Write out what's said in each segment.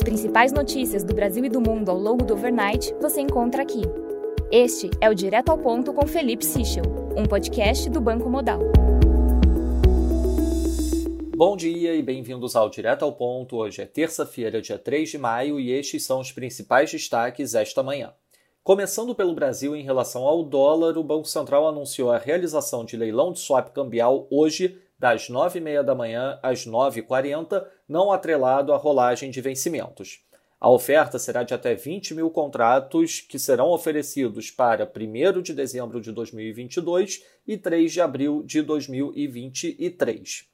As principais notícias do Brasil e do mundo ao longo do overnight você encontra aqui. Este é o Direto ao Ponto com Felipe Sichel, um podcast do Banco Modal. Bom dia e bem-vindos ao Direto ao Ponto. Hoje é terça-feira, dia 3 de maio, e estes são os principais destaques esta manhã. Começando pelo Brasil, em relação ao dólar, o Banco Central anunciou a realização de leilão de swap cambial hoje, das 9h30 da manhã às 9h40, não atrelado à rolagem de vencimentos. A oferta será de até 20 mil contratos que serão oferecidos para 1 de dezembro de 2022 e 3 de abril de 2023.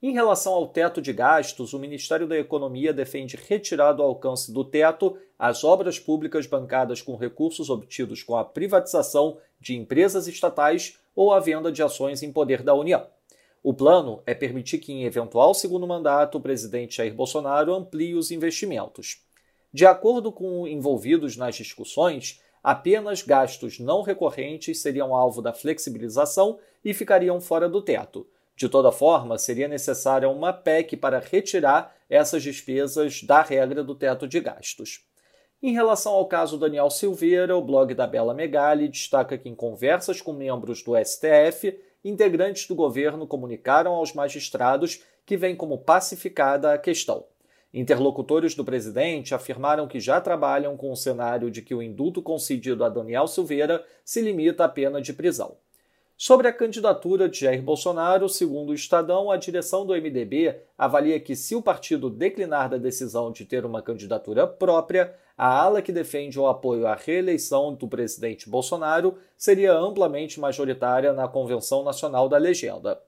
Em relação ao teto de gastos, o Ministério da Economia defende retirar do alcance do teto as obras públicas bancadas com recursos obtidos com a privatização de empresas estatais ou a venda de ações em poder da União. O plano é permitir que, em eventual segundo mandato, o presidente Jair Bolsonaro amplie os investimentos. De acordo com envolvidos nas discussões, apenas gastos não recorrentes seriam alvo da flexibilização e ficariam fora do teto de toda forma, seria necessária uma PEC para retirar essas despesas da regra do teto de gastos. Em relação ao caso Daniel Silveira, o blog da Bela Megali destaca que, em conversas com membros do STF, integrantes do governo comunicaram aos magistrados que vem como pacificada a questão. Interlocutores do presidente afirmaram que já trabalham com o cenário de que o indulto concedido a Daniel Silveira se limita à pena de prisão. Sobre a candidatura de Jair Bolsonaro, segundo o Estadão, a direção do MDB avalia que, se o partido declinar da decisão de ter uma candidatura própria, a ala que defende o apoio à reeleição do presidente Bolsonaro seria amplamente majoritária na Convenção Nacional da Legenda.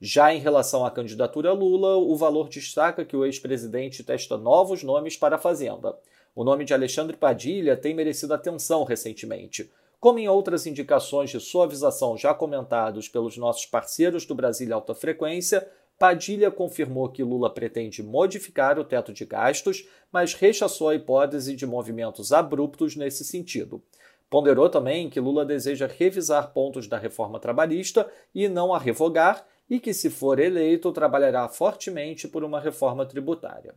Já em relação à candidatura Lula, o valor destaca que o ex-presidente testa novos nomes para a Fazenda. O nome de Alexandre Padilha tem merecido atenção recentemente. Como em outras indicações de suavização já comentados pelos nossos parceiros do Brasil Alta Frequência, Padilha confirmou que Lula pretende modificar o teto de gastos, mas rechaçou a hipótese de movimentos abruptos nesse sentido. Ponderou também que Lula deseja revisar pontos da reforma trabalhista e não a revogar, e que, se for eleito, trabalhará fortemente por uma reforma tributária.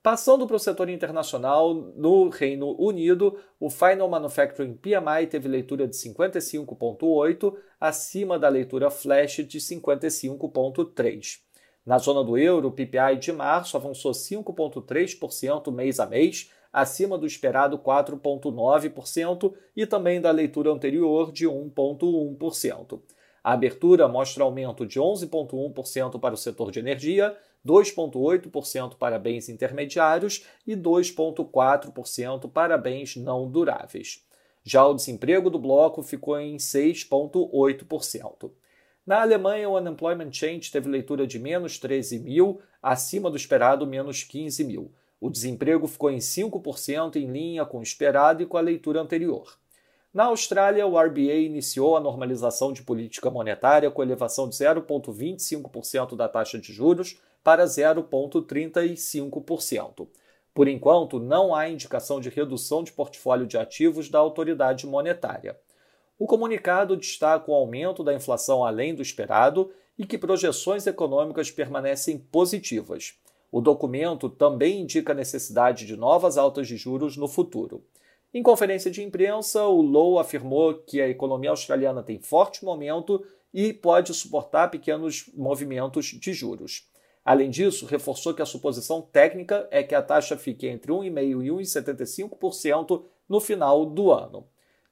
Passando para o setor internacional, no Reino Unido, o Final Manufacturing PMI teve leitura de 55,8, acima da leitura flash de 55,3. Na zona do euro, o PPI de março avançou 5,3% mês a mês, acima do esperado 4,9% e também da leitura anterior de 1,1%. A abertura mostra aumento de 11,1% para o setor de energia 2,8% para bens intermediários e 2,4% para bens não duráveis. Já o desemprego do bloco ficou em 6,8%. Na Alemanha, o Unemployment Change teve leitura de menos 13 mil, acima do esperado menos 15 mil. O desemprego ficou em 5% em linha com o esperado e com a leitura anterior. Na Austrália, o RBA iniciou a normalização de política monetária com elevação de 0,25% da taxa de juros para 0,35%. Por enquanto, não há indicação de redução de portfólio de ativos da autoridade monetária. O comunicado destaca o aumento da inflação além do esperado e que projeções econômicas permanecem positivas. O documento também indica a necessidade de novas altas de juros no futuro. Em conferência de imprensa, o Lowe afirmou que a economia australiana tem forte momento e pode suportar pequenos movimentos de juros. Além disso, reforçou que a suposição técnica é que a taxa fique entre 1,5% e 1,75% no final do ano.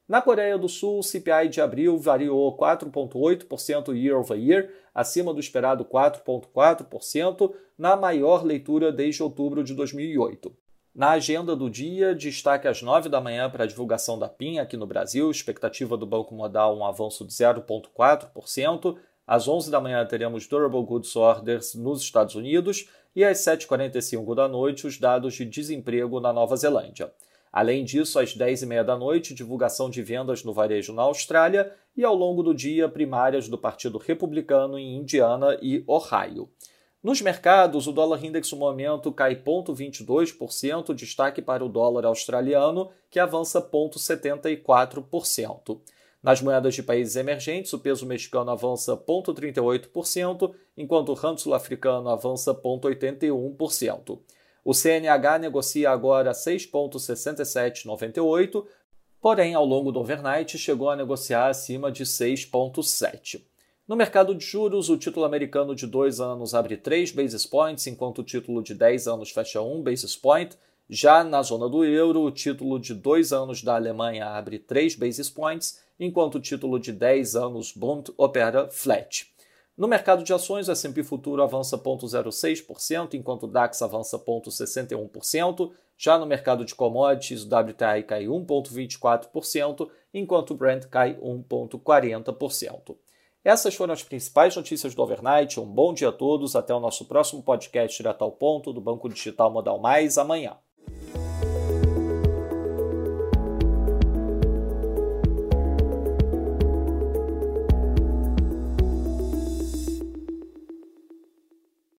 Na Coreia do Sul, o CPI de abril variou 4,8% year over year, acima do esperado 4,4%, na maior leitura desde outubro de 2008. Na agenda do dia, destaque às 9 da manhã para a divulgação da PIN aqui no Brasil, expectativa do Banco Modal um avanço de 0,4%, às 11 da manhã teremos Durable Goods Orders nos Estados Unidos e às 7h45 da noite os dados de desemprego na Nova Zelândia. Além disso, às 10h30 da noite, divulgação de vendas no varejo na Austrália e ao longo do dia, primárias do Partido Republicano em Indiana e Ohio. Nos mercados, o dólar index no momento cai 0,22%, destaque para o dólar australiano, que avança 0,74%. Nas moedas de países emergentes, o peso mexicano avança 0,38%, enquanto o rand sul-africano avança 0,81%. O CNH negocia agora 6,6798, porém, ao longo do overnight, chegou a negociar acima de 6,7. No mercado de juros, o título americano de 2 anos abre 3 basis points, enquanto o título de 10 anos fecha 1 basis point. Já na zona do euro, o título de 2 anos da Alemanha abre 3 basis points, enquanto o título de 10 anos Bund opera flat. No mercado de ações, o S&P Futuro avança 0,06%, enquanto o DAX avança 0,61%. Já no mercado de commodities, o WTI cai 1,24%, enquanto o Brent cai 1,40%. Essas foram as principais notícias do overnight. Um bom dia a todos. Até o nosso próximo podcast direto ao ponto do Banco Digital Modal Mais amanhã.